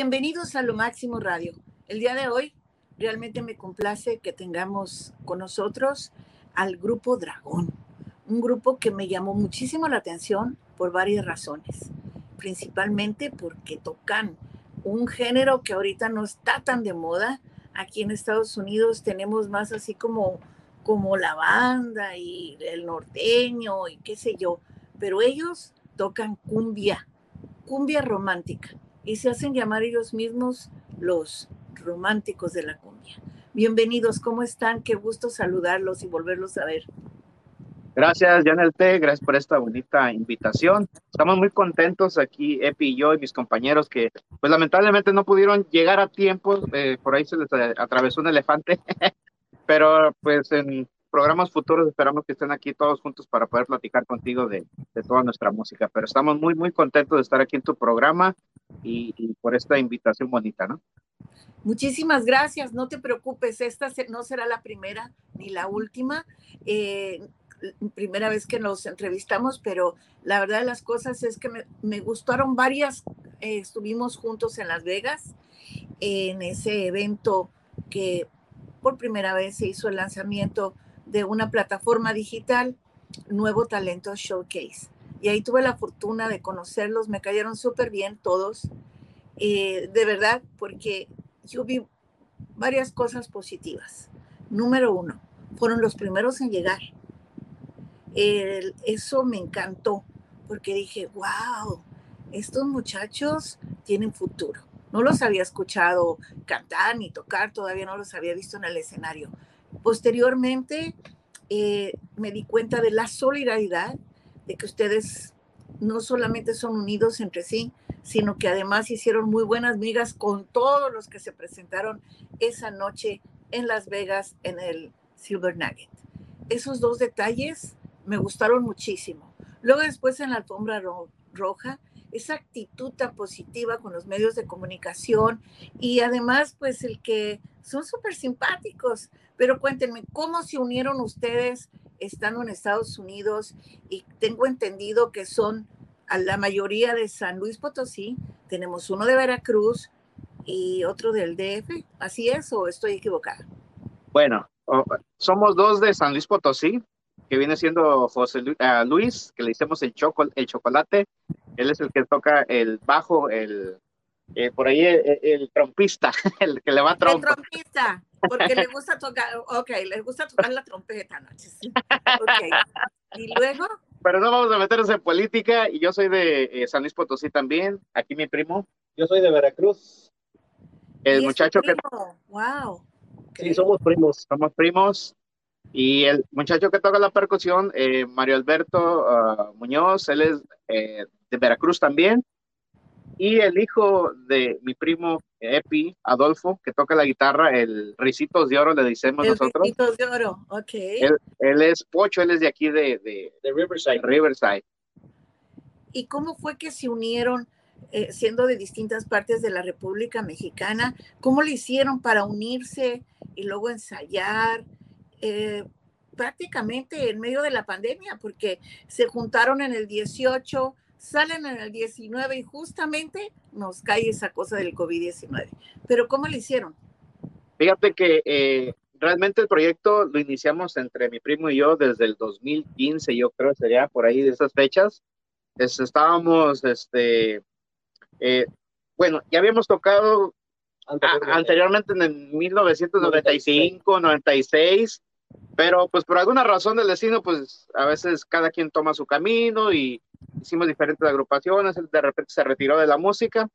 Bienvenidos a Lo Máximo Radio. El día de hoy realmente me complace que tengamos con nosotros al grupo Dragón, un grupo que me llamó muchísimo la atención por varias razones, principalmente porque tocan un género que ahorita no está tan de moda. Aquí en Estados Unidos tenemos más así como, como la banda y el norteño y qué sé yo, pero ellos tocan cumbia, cumbia romántica y se hacen llamar ellos mismos los románticos de la cumbia. Bienvenidos, ¿cómo están? Qué gusto saludarlos y volverlos a ver. Gracias, Janel T. Gracias por esta bonita invitación. Estamos muy contentos aquí, Epi y yo y mis compañeros que, pues lamentablemente no pudieron llegar a tiempo. Eh, por ahí se les atravesó un elefante, pero pues en programas futuros esperamos que estén aquí todos juntos para poder platicar contigo de, toda nuestra música. Pero estamos muy, muy contentos de estar aquí en tu programa y, por esta invitación bonita, ¿no? Muchísimas gracias, no te preocupes, esta no será la primera ni la última. Eh, primera vez que nos entrevistamos, pero la verdad de las cosas es que me, gustaron varias. Eh, estuvimos juntos en Las Vegas en ese evento que por primera vez se hizo el lanzamiento de una plataforma digital, Nuevo Talento Showcase. Y ahí tuve la fortuna de conocerlos, me cayeron súper bien todos, eh, de verdad, porque yo vi varias cosas positivas. Número uno, fueron los primeros en llegar. eso me encantó, porque dije, wow, estos muchachos tienen futuro. No los había escuchado cantar ni tocar, todavía no los había visto en el escenario, Posteriormente, eh, me di cuenta de la solidaridad, de que ustedes no solamente son unidos entre sí, sino que además hicieron muy buenas migas con todos los que se presentaron esa noche en Las Vegas en el Silver Nugget. Esos dos detalles me gustaron muchísimo. Luego después en la alfombra roja, esa actitud tan positiva con los medios de comunicación y además pues el que son súper simpáticos. Pero cuéntenme, ¿cómo se unieron ustedes estando en Estados Unidos? Y tengo entendido que son a la mayoría de San Luis Potosí, tenemos uno de Veracruz y otro del DF. ¿Así es o estoy equivocada? Bueno, somos dos de San Luis Potosí, que viene siendo José ah, Luis, que le hicimos el, el chocolate. Él es el que toca el bajo, el eh, por ahí el, trompista, el que le va a trompa. El trompista, porque le gusta tocar, ok, le gusta tocar la trompeta, ¿no? Ok. Y luego. Pero no vamos a meternos en política, y yo soy de eh, San Luis Potosí también, aquí mi primo. Yo soy de Veracruz. El muchacho que. Wow. Sí, somos primos. Somos primos. Y el muchacho que toca la percusión, eh, Mario Alberto ah, Muñoz, él es de Veracruz también y el hijo de mi primo Epi, Adolfo, que toca la guitarra, el Ricitos de Oro, le decimos nosotros. Ricitos de Oro, ok. Él, es Pocho, él es de aquí de, de, Riverside. Riverside. ¿Y cómo fue que se unieron, eh, siendo de distintas partes de la República Mexicana? ¿Cómo le hicieron para unirse y luego ensayar? Eh, prácticamente en medio de la pandemia, porque se juntaron en el 18 salen en el 19 y justamente nos cae esa cosa del COVID-19. Pero ¿cómo lo hicieron? Fíjate que eh, realmente el proyecto lo iniciamos entre mi primo y yo desde el 2015, yo creo sería por ahí de esas fechas. estábamos, este, eh, bueno, ya habíamos tocado anteriormente en el 1995, 96, pero pues por alguna razón del destino, pues a veces cada quien toma su camino y hicimos diferentes agrupaciones, él de repente se retiró de la música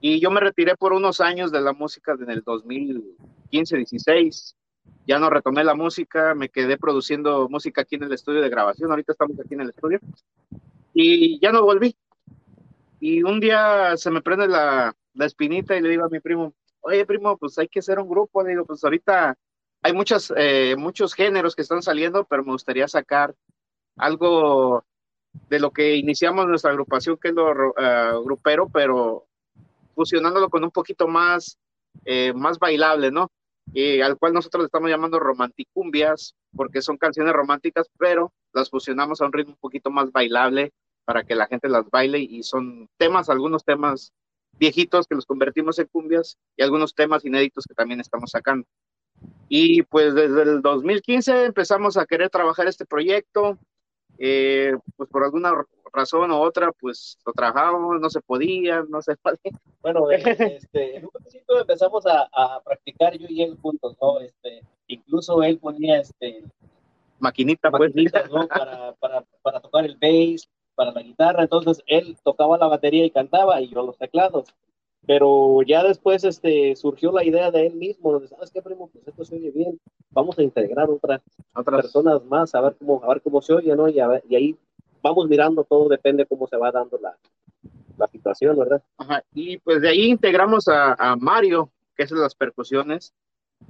y yo me retiré por unos años de la música en el 2015-16. Ya no retomé la música, me quedé produciendo música aquí en el estudio de grabación, ahorita estamos aquí en el estudio y ya no volví. Y un día se me prende la, la espinita y le digo a mi primo, oye primo, pues hay que hacer un grupo, le digo, pues ahorita hay muchas, eh, muchos géneros que están saliendo, pero me gustaría sacar algo de lo que iniciamos nuestra agrupación, que es lo uh, grupero, pero fusionándolo con un poquito más, eh, más bailable, ¿no? Y al cual nosotros le estamos llamando romanticumbias, porque son canciones románticas, pero las fusionamos a un ritmo un poquito más bailable para que la gente las baile y son temas, algunos temas viejitos que los convertimos en cumbias y algunos temas inéditos que también estamos sacando. Y pues desde el 2015 empezamos a querer trabajar este proyecto, eh, pues por alguna razón u otra, pues lo trabajábamos, no se podía, no se Bueno, este, en un principio empezamos a, a, practicar yo y él juntos, ¿no? Este, incluso él ponía este maquinita, pues. ¿no? para, para, para tocar el bass, para la guitarra, entonces él tocaba la batería y cantaba y yo los teclados. Pero ya después este, surgió la idea de él mismo, ¿sabes qué, primo? Pues esto se oye bien, vamos a integrar otras, otras personas más, a ver cómo, a ver cómo se oye, ¿no? Y, y ahí vamos mirando, todo depende cómo se va dando la, la situación, ¿verdad? Ajá, y pues de ahí integramos a, a Mario, que es de las percusiones.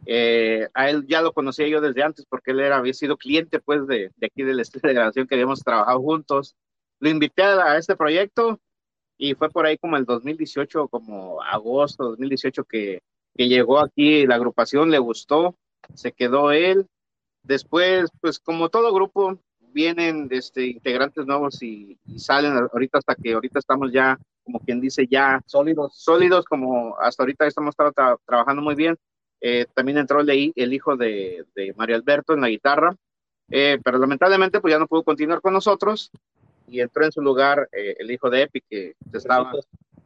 Eh, a él ya lo conocía yo desde antes porque él era, había sido cliente pues de, de aquí del estudio de grabación que habíamos trabajado juntos lo invité a, este proyecto y fue por ahí como el 2018, como agosto 2018 que, que llegó aquí la agrupación, le gustó, se quedó él. Después, pues como todo grupo, vienen este, integrantes nuevos y, salen ahorita hasta que ahorita estamos ya, como quien dice, ya sólidos, sólidos como hasta ahorita estamos trabajando muy bien. Eh, también entró el, el hijo de, de, Mario Alberto en la guitarra, eh, pero lamentablemente pues ya no pudo continuar con nosotros y entró en su lugar eh, el hijo de Epi, que estaba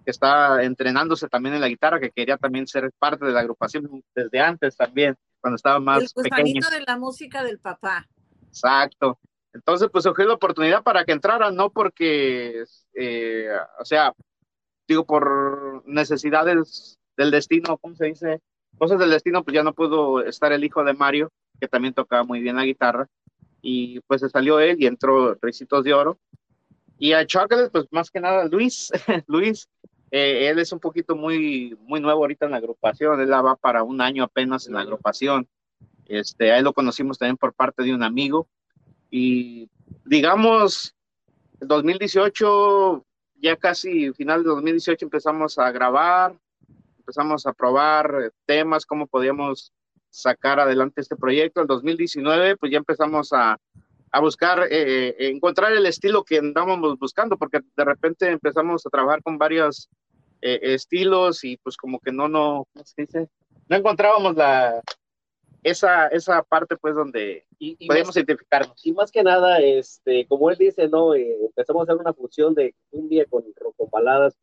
que está entrenándose también en la guitarra, que quería también ser parte de la agrupación desde antes también, cuando estaba más el pequeño. de la música del papá. Exacto. Entonces, pues surgió la oportunidad para que entrara, no porque, eh, o sea, digo, por necesidades del destino, ¿cómo se dice? Cosas del destino, pues ya no pudo estar el hijo de Mario, que también tocaba muy bien la guitarra, y pues se salió él y entró Ricitos de Oro, y a Chocolate, pues más que nada Luis, Luis, eh, él es un poquito muy, muy nuevo ahorita en la agrupación, él va para un año apenas en la agrupación. Este, a él lo conocimos también por parte de un amigo. Y digamos, el 2018, ya casi final de 2018 empezamos a grabar, empezamos a probar temas, cómo podíamos sacar adelante este proyecto. El 2019, pues ya empezamos a, a buscar, eh, eh, encontrar el estilo que andábamos buscando, porque de repente empezamos a trabajar con varios eh, estilos y pues como que no, no, ¿cómo se dice? No encontrábamos la, esa, esa parte pues donde y, podíamos identificarnos. Y más que nada, este, como él dice, ¿no? empezamos a hacer una fusión de cumbia con, con baladas,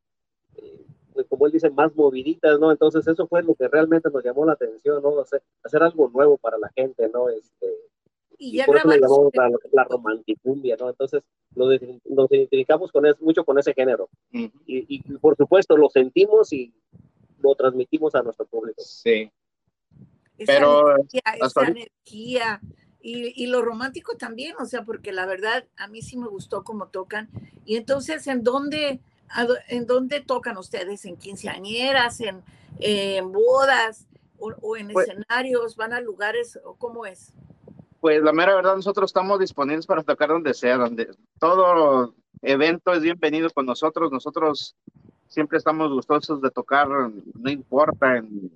pues, como él dice, más moviditas, ¿no? Entonces eso fue lo que realmente nos llamó la atención, ¿no? Hacer, hacer algo nuevo para la gente, ¿no? Este, y, ya por eso le llamamos la, la romanticumbia, ¿no? Entonces nos, nos identificamos con es, mucho con ese género. y, y, por supuesto lo sentimos y lo transmitimos a nuestro público. Sí. Pero esa energía, y, y, lo romántico también, o sea, porque la verdad a mí sí me gustó cómo tocan. Y entonces, ¿en dónde, en dónde tocan ustedes? ¿En quinceañeras, en, en bodas o, o en pues escenarios? ¿Van a lugares o cómo es? Pues la mera verdad, nosotros estamos disponibles para tocar donde sea, donde todo evento es bienvenido con nosotros. Nosotros siempre estamos gustosos de tocar, no importa, en,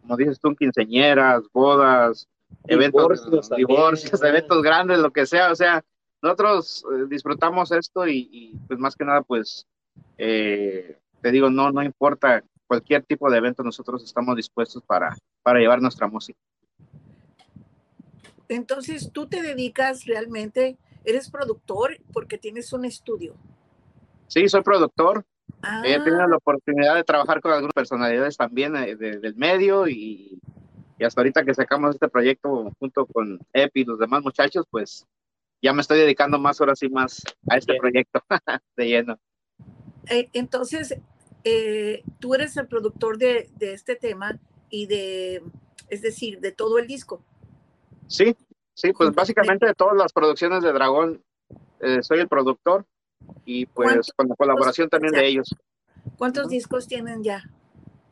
como dices tú, quinceñeras, bodas, eventos, divorcios, eventos grandes, lo que sea. O sea, nosotros eh, disfrutamos esto y, pues más que nada, pues eh, te digo, no, no importa cualquier tipo de evento, nosotros estamos dispuestos para, para llevar nuestra música. Entonces, tú te dedicas realmente, eres productor porque tienes un estudio. Sí, soy productor. He tenido la ah. oportunidad de trabajar con algunas personalidades también eh, del medio y, hasta ahorita que sacamos este proyecto junto con Epi y los demás muchachos, pues ya me estoy dedicando más horas y más a este proyecto de lleno. Eh, entonces, eh, tú eres el productor de, de este tema y de, es decir, de todo el disco. Sí, sí, pues básicamente de todas las producciones de Dragón eh, soy el productor y pues con la colaboración también de ellos. ¿Cuántos discos tienen ya?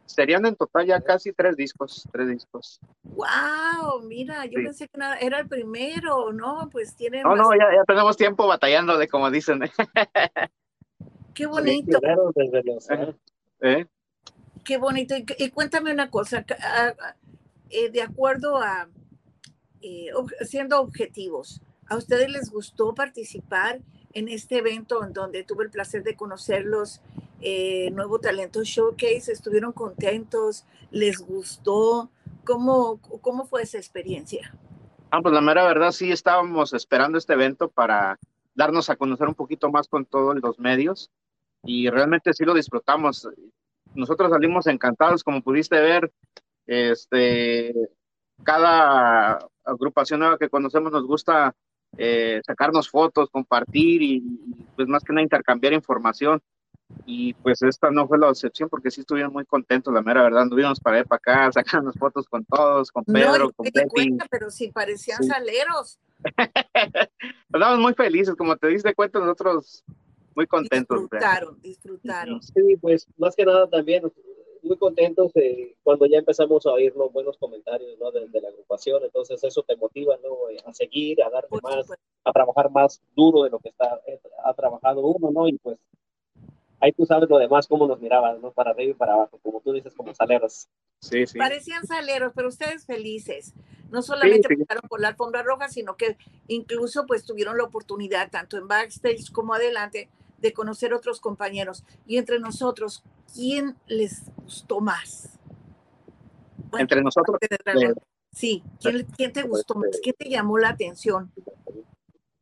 Serían en total ya casi tres discos, tres discos. ¡Wow! Mira, yo pensé que era el primero, ¿no? Pues tienen... No, no, ya, ya, tenemos tiempo batallando de como dicen. ¡Qué bonito! ¿Eh? ¡Qué bonito! Y, cuéntame una cosa, eh, de acuerdo a eh, siendo objetivos, ¿a ustedes les gustó participar en este evento en donde tuve el placer de conocerlos eh, Nuevo Talento Showcase, estuvieron contentos, les gustó, ¿cómo, cómo fue esa experiencia? Ah, pues la mera verdad sí estábamos esperando este evento para darnos a conocer un poquito más con todos los medios y realmente sí lo disfrutamos. Nosotros salimos encantados, como pudiste ver, este, cada agrupación nueva que conocemos nos gusta eh, sacarnos fotos, compartir y, pues más que nada intercambiar información. Y pues esta no fue la excepción porque sí estuvieron muy contentos, la mera verdad. Anduvimos para allá, para acá, sacando fotos con todos, con Pedro, con Pepe. pero sí parecían saleros. Estábamos muy felices, como te diste cuenta, nosotros muy contentos. Disfrutaron, disfrutaron. Sí, pues más que nada también muy contentos cuando ya empezamos a oír los buenos comentarios ¿no? de, la agrupación, entonces eso te motiva ¿no? Eh, a seguir, a darle más, a trabajar más duro de lo que está, eh, ha trabajado uno, ¿no? Y pues ahí tú sabes lo demás, cómo nos miraban, ¿no? Para arriba y para abajo, como tú dices, como saleros. Sí, sí. Parecían saleros, pero ustedes felices. No solamente pasaron por la alfombra roja, sino que incluso pues tuvieron la oportunidad, tanto en backstage como adelante, de conocer otros compañeros. Y entre nosotros, ¿quién les gustó más? entre nosotros. Sí, ¿quién, te gustó más? ¿Quién te llamó la atención?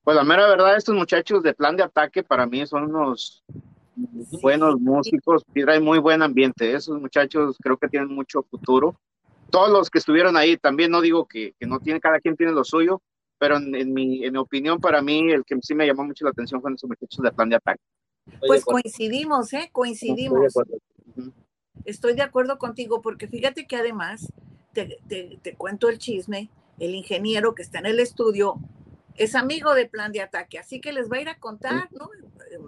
Pues la mera verdad, estos muchachos de plan de ataque para mí son unos buenos músicos y traen muy buen ambiente. Esos muchachos creo que tienen mucho futuro. Todos los que estuvieron ahí, también no digo que, que no tiene, cada quien tiene lo suyo, pero en, mi, en mi opinión, para mí, el que sí me llamó mucho la atención fueron esos muchachos de plan de ataque. Pues coincidimos, ¿eh? Coincidimos. Estoy de acuerdo contigo, porque fíjate que además, te, te, cuento el chisme, el ingeniero que está en el estudio es amigo de plan de ataque, así que les va a ir a contar, ¿no?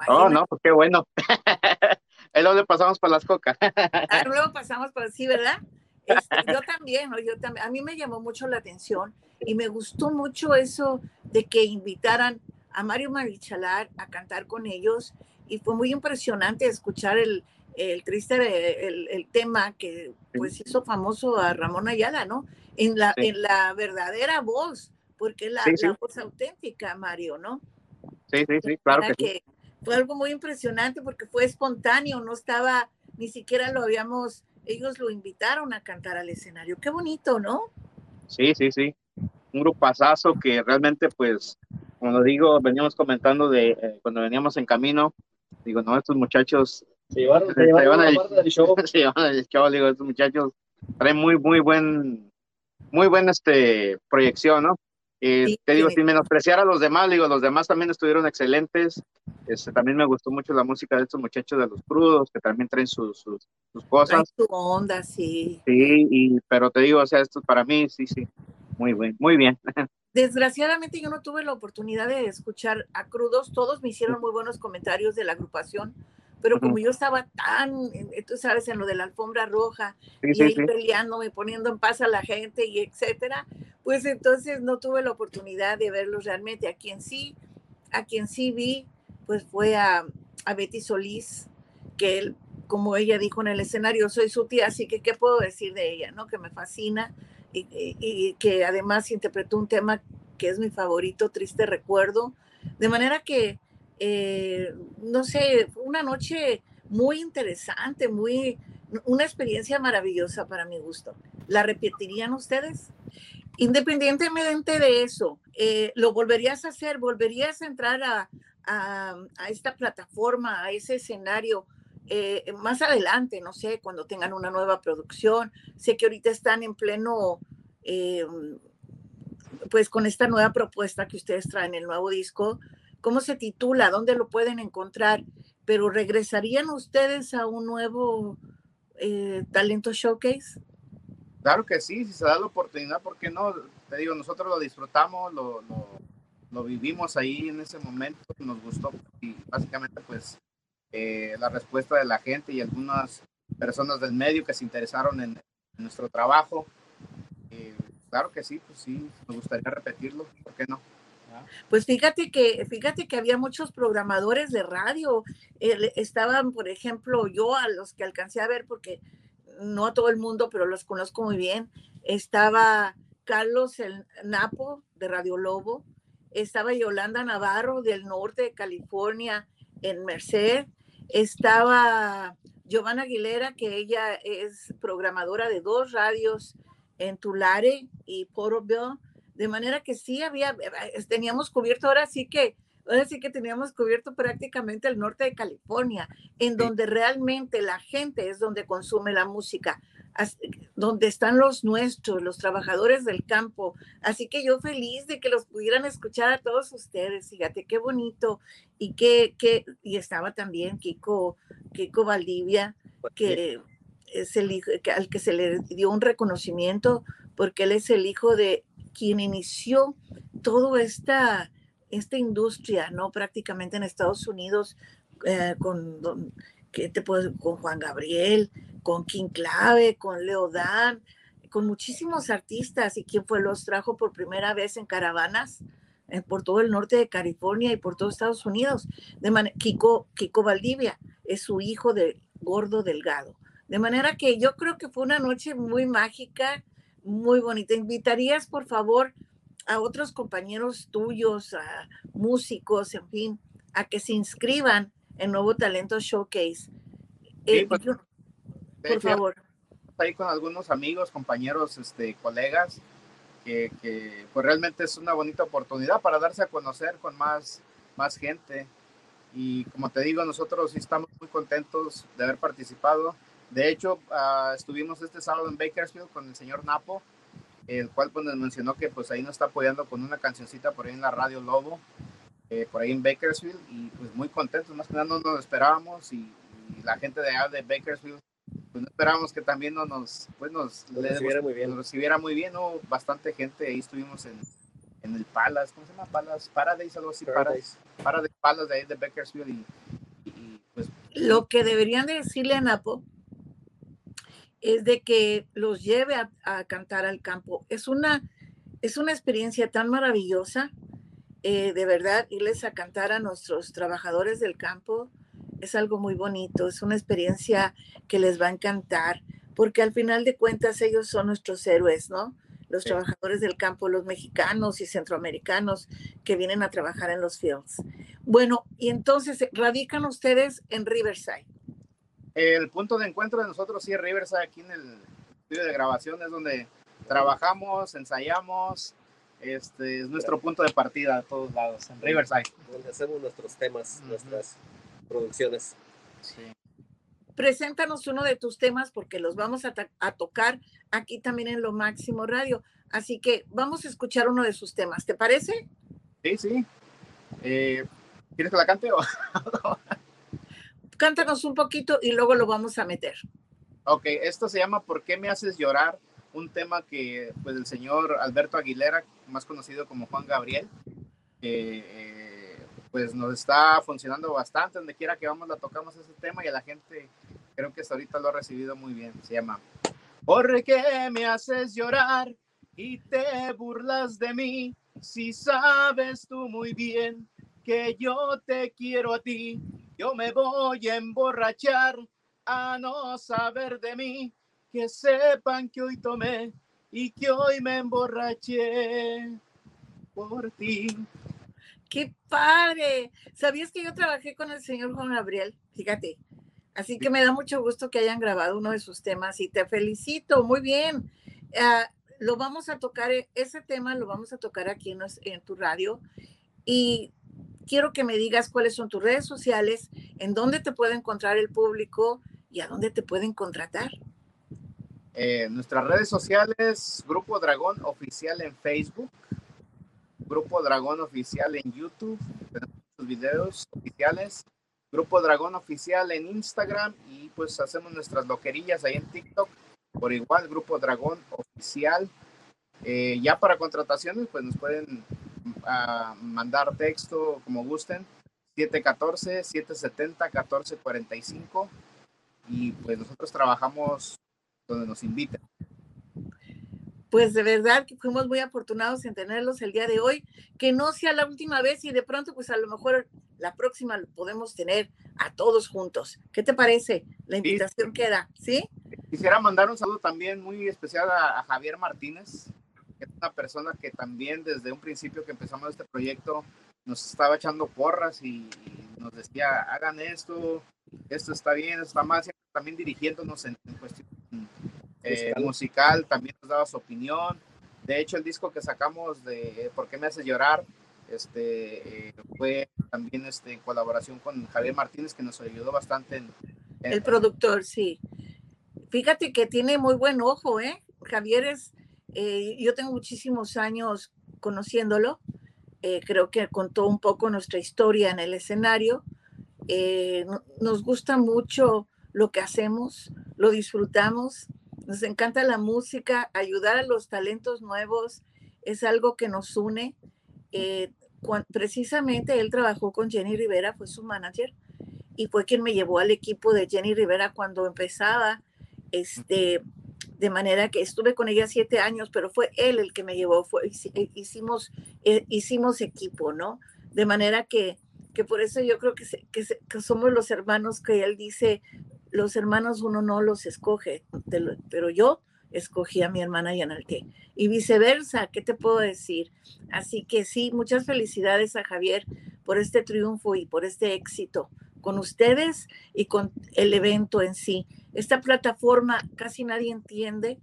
Oh, no, qué bueno. Ahí luego pasamos para las cocas. ah, luego pasamos por sí, ¿verdad? Este, yo también, ¿no? yo también, a mí me llamó mucho la atención y me gustó mucho eso de que invitaran a Mario Marichalar a cantar con ellos y fue muy impresionante escuchar el, el triste, el, el, tema que pues hizo famoso a Ramón Ayala, ¿no? En la, en la verdadera voz, porque la, la voz auténtica, Mario, ¿no? Sí, sí, sí, claro que, Fue algo muy impresionante porque fue espontáneo, no estaba, ni siquiera lo habíamos, ellos lo invitaron a cantar al escenario. Qué bonito, ¿no? Sí, sí, sí un grupazazo que realmente, pues, como digo, veníamos comentando de eh, cuando veníamos en camino, digo, no, estos muchachos se llevaron, se llevaron el, show. se llevaron el show, digo, estos muchachos traen muy, muy buen, muy buena este, proyección, ¿no? Y te digo, sin menospreciar a los demás, digo, los demás también estuvieron excelentes. Este, también me gustó mucho la música de estos muchachos de los crudos, que también traen sus, sus, sus cosas. su onda, sí. Sí, y, pero te digo, o sea, esto para mí, sí, sí, muy bien, muy bien. Desgraciadamente yo no tuve la oportunidad de escuchar a Crudos, todos me hicieron muy buenos comentarios de la agrupación, pero como yo estaba tan, tú sabes, en lo de la alfombra roja y ahí peleándome, poniendo en paz a la gente y etcétera, pues entonces no tuve la oportunidad de verlos realmente. A quien sí, a quien sí vi, pues fue a, Betty Solís, que él, como ella dijo en el escenario, soy su tía, así que qué puedo decir de ella, ¿no? Que me fascina y, que además interpretó un tema que es mi favorito, Triste Recuerdo. De manera que, eh, no sé, una noche muy interesante, muy, una experiencia maravillosa para mi gusto. ¿La repetirían ustedes? Independientemente de eso, eh, ¿lo volverías a hacer? ¿Volverías a entrar a, a, esta plataforma, a ese escenario eh, más adelante, no sé, cuando tengan una nueva producción. Sé que ahorita están en pleno, eh, pues con esta nueva propuesta que ustedes traen, el nuevo disco. ¿Cómo se titula? ¿Dónde lo pueden encontrar? Pero ¿regresarían ustedes a un nuevo talento showcase? Claro que sí, si se da la oportunidad, ¿por qué no? Te digo, nosotros lo disfrutamos, lo, lo, lo vivimos ahí en ese momento, nos gustó y básicamente pues eh, la respuesta de la gente y algunas personas del medio que se interesaron en, nuestro trabajo. Eh, claro que sí, pues sí, me gustaría repetirlo, ¿por qué no? Pues fíjate que, fíjate que había muchos programadores de radio. estaban, por ejemplo, yo a los que alcancé a ver, porque no a todo el mundo, pero los conozco muy bien. Estaba Carlos el Napo de Radio Lobo, estaba Yolanda Navarro del norte de California en Merced, estaba Giovanna Aguilera, que ella es programadora de dos radios en Tulare y Porterville, de manera que sí había, teníamos cubierto ahora sí que ahora sí que teníamos cubierto prácticamente el norte de California, en donde realmente la gente es donde consume la música, donde están los nuestros, los trabajadores del campo. Así que yo feliz de que los pudieran escuchar a todos ustedes. Fíjate qué bonito. Y que, y estaba también Kiko, Kiko Valdivia, que es el hijo, al que se le dio un reconocimiento porque él es el hijo de quien inició toda esta esta industria, ¿no? Prácticamente en Estados Unidos, eh, con, ¿qué te puedo, con Juan Gabriel, con King Clave, con Leo Dan, con muchísimos artistas y quien fue los trajo por primera vez en caravanas eh, por todo el norte de California y por todo Estados Unidos. De Kiko, Kiko Valdivia es su hijo de Gordo Delgado. De manera que yo creo que fue una noche muy mágica, muy bonita. ¿Invitarías, por favor, a otros compañeros tuyos, a músicos, en fin, a que se inscriban en Nuevo Talento Showcase. Eh, pues, por favor. Ahí con algunos amigos, compañeros, este, colegas, que, que, pues realmente es una bonita oportunidad para darse a conocer con más, más gente. Y como te digo, nosotros estamos muy contentos de haber participado. De hecho, ah, estuvimos este sábado en Bakersfield con el señor Napo, el cual pues nos mencionó que pues ahí nos está apoyando con una cancioncita por ahí en la radio Lobo, eh, por ahí en Bakersfield, y pues muy contentos, más que nada no nos esperábamos, y, la gente de allá de Bakersfield, pues no esperábamos que también no nos, pues nos, recibiera muy bien. Nos recibiera muy bien, ¿no? Bastante gente, ahí estuvimos en, en el Palace, ¿cómo se llama? Palace, Paradise, algo así, Paradise, Paradise, Palace de ahí de Bakersfield, y, y pues... Lo que deberían de decirle a Napo es de que los lleve a, cantar al campo. Es una, es una experiencia tan maravillosa, eh, de verdad, irles a cantar a nuestros trabajadores del campo es algo muy bonito, es una experiencia que les va a encantar, porque al final de cuentas ellos son nuestros héroes, ¿no? Los trabajadores del campo, los mexicanos y centroamericanos que vienen a trabajar en los fields. Bueno, y entonces radican ustedes en Riverside. El punto de encuentro de nosotros sí es Riverside, aquí en el estudio de grabación, es donde trabajamos, ensayamos, este es nuestro punto de partida a todos lados, en Riverside. Donde hacemos nuestros temas, nuestras producciones. Sí. Preséntanos uno de tus temas porque los vamos a, tocar aquí también en Lo Máximo Radio. Así que vamos a escuchar uno de sus temas, ¿te parece? Sí, sí. Eh, ¿Quieres que la cante o...? cántanos un poquito y luego lo vamos a meter. Ok, esto se llama ¿Por qué me haces llorar? Un tema que pues el señor Alberto Aguilera, más conocido como Juan Gabriel, eh, pues nos está funcionando bastante. Donde quiera que vamos la tocamos ese tema y a la gente creo que hasta ahorita lo ha recibido muy bien. Se llama ¿Por qué me haces llorar y te burlas de mí? Si sabes tú muy bien que yo te quiero a ti yo me voy a emborrachar a no saber de mí, que sepan que hoy tomé y que hoy me emborraché por ti. ¡Qué padre! ¿Sabías que yo trabajé con el señor Juan Gabriel? Fíjate. Así que me da mucho gusto que hayan grabado uno de sus temas y te felicito. Muy bien. Ah, lo vamos a tocar, ese tema lo vamos a tocar aquí en tu radio. Y quiero que me digas cuáles son tus redes sociales, en dónde te puede encontrar el público y a dónde te pueden contratar. Eh, nuestras redes sociales, Grupo Dragón Oficial en Facebook, Grupo Dragón Oficial en YouTube, tenemos videos oficiales, Grupo Dragón Oficial en Instagram y pues hacemos nuestras loquerillas ahí en TikTok, por igual Grupo Dragón Oficial. Eh, ya para contrataciones pues nos pueden a mandar texto como gusten, 714-770-1445 y pues nosotros trabajamos donde nos inviten. Pues de verdad que fuimos muy afortunados en tenerlos el día de hoy, que no sea la última vez y de pronto pues a lo mejor la próxima lo podemos tener a todos juntos. ¿Qué te parece? La invitación queda, ¿sí? Quisiera mandar un saludo también muy especial a Javier Martínez, una persona que también desde un principio que empezamos este proyecto nos estaba echando porras y, nos decía, hagan esto, esto está bien, esto está mal, también dirigiéndonos en, cuestión eh, musical, también nos daba su opinión. De hecho, el disco que sacamos de ¿Por qué me hace llorar? Este, eh, fue también este, en colaboración con Javier Martínez, que nos ayudó bastante en, el productor, sí. Fíjate que tiene muy buen ojo, ¿eh? Javier es, eh, yo tengo muchísimos años conociéndolo, eh, creo que contó un poco nuestra historia en el escenario, eh, nos gusta mucho lo que hacemos, lo disfrutamos, nos encanta la música, ayudar a los talentos nuevos es algo que nos une. precisamente él trabajó con Jenny Rivera, fue su manager, y fue quien me llevó al equipo de Jenny Rivera cuando empezaba, este, de manera que estuve con ella siete años, pero fue él el que me llevó, fue, eh, hicimos, eh, hicimos equipo, ¿no? De manera que, que por eso yo creo que, que, somos los hermanos que él dice, los hermanos uno no los escoge, pero yo escogí a mi hermana Yanalte y viceversa, ¿qué te puedo decir? Así que sí, muchas felicidades a Javier por este triunfo y por este éxito con ustedes y con el evento en sí. Esta plataforma casi nadie entiende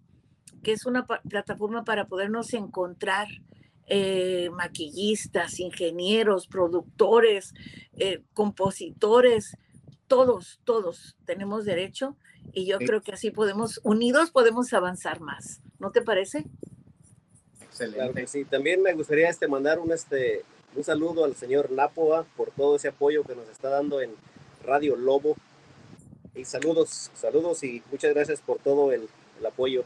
que es una plataforma para podernos encontrar eh, maquillistas, ingenieros, productores, eh, compositores, todos, todos tenemos derecho y yo creo que así podemos, unidos podemos avanzar más. ¿No te parece? Excelente. sí, también me gustaría este, mandar un, este, un saludo al señor Napoa por todo ese apoyo que nos está dando en Radio Lobo. Y saludos, saludos y muchas gracias por todo el, apoyo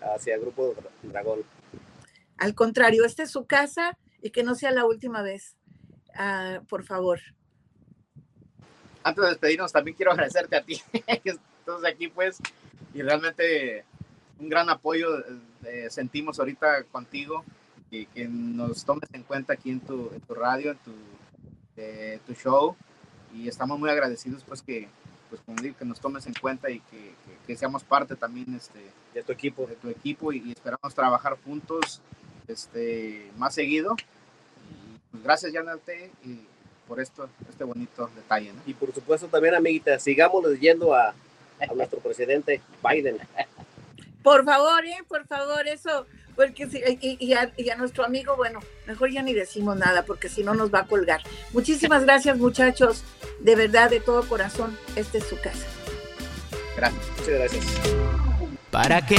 hacia el Grupo Dragón. Al contrario, esta es su casa y que no sea la última vez, ah, por favor. Antes de despedirnos, también quiero agradecerte a ti, que estás aquí, pues, y realmente un gran apoyo eh, sentimos ahorita contigo y que nos tomes en cuenta aquí en tu, radio, en tu, eh, tu show. Y estamos muy agradecidos pues que pues como digo que nos tomes en cuenta y que, que, seamos parte también este de tu equipo. de tu equipo y, esperamos trabajar juntos este más seguido. Y pues gracias Yanalte y por esto este bonito detalle y por supuesto también amiguita sigamos leyendo a, a nuestro presidente Biden. Por favor eh por favor eso porque y, a, nuestro amigo, bueno, mejor ya ni decimos nada porque si no nos va a colgar. Muchísimas gracias muchachos, de verdad, de todo corazón, esta es su casa. Gracias, muchas gracias. ¿Para qué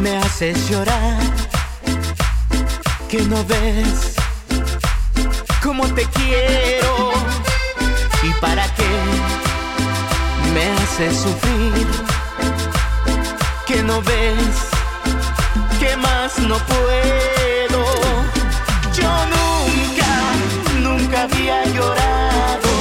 me haces llorar? Que no ves cómo te quiero. ¿Y para qué me haces sufrir? Que no ves que más no puedo. Yo nunca, nunca había llorado.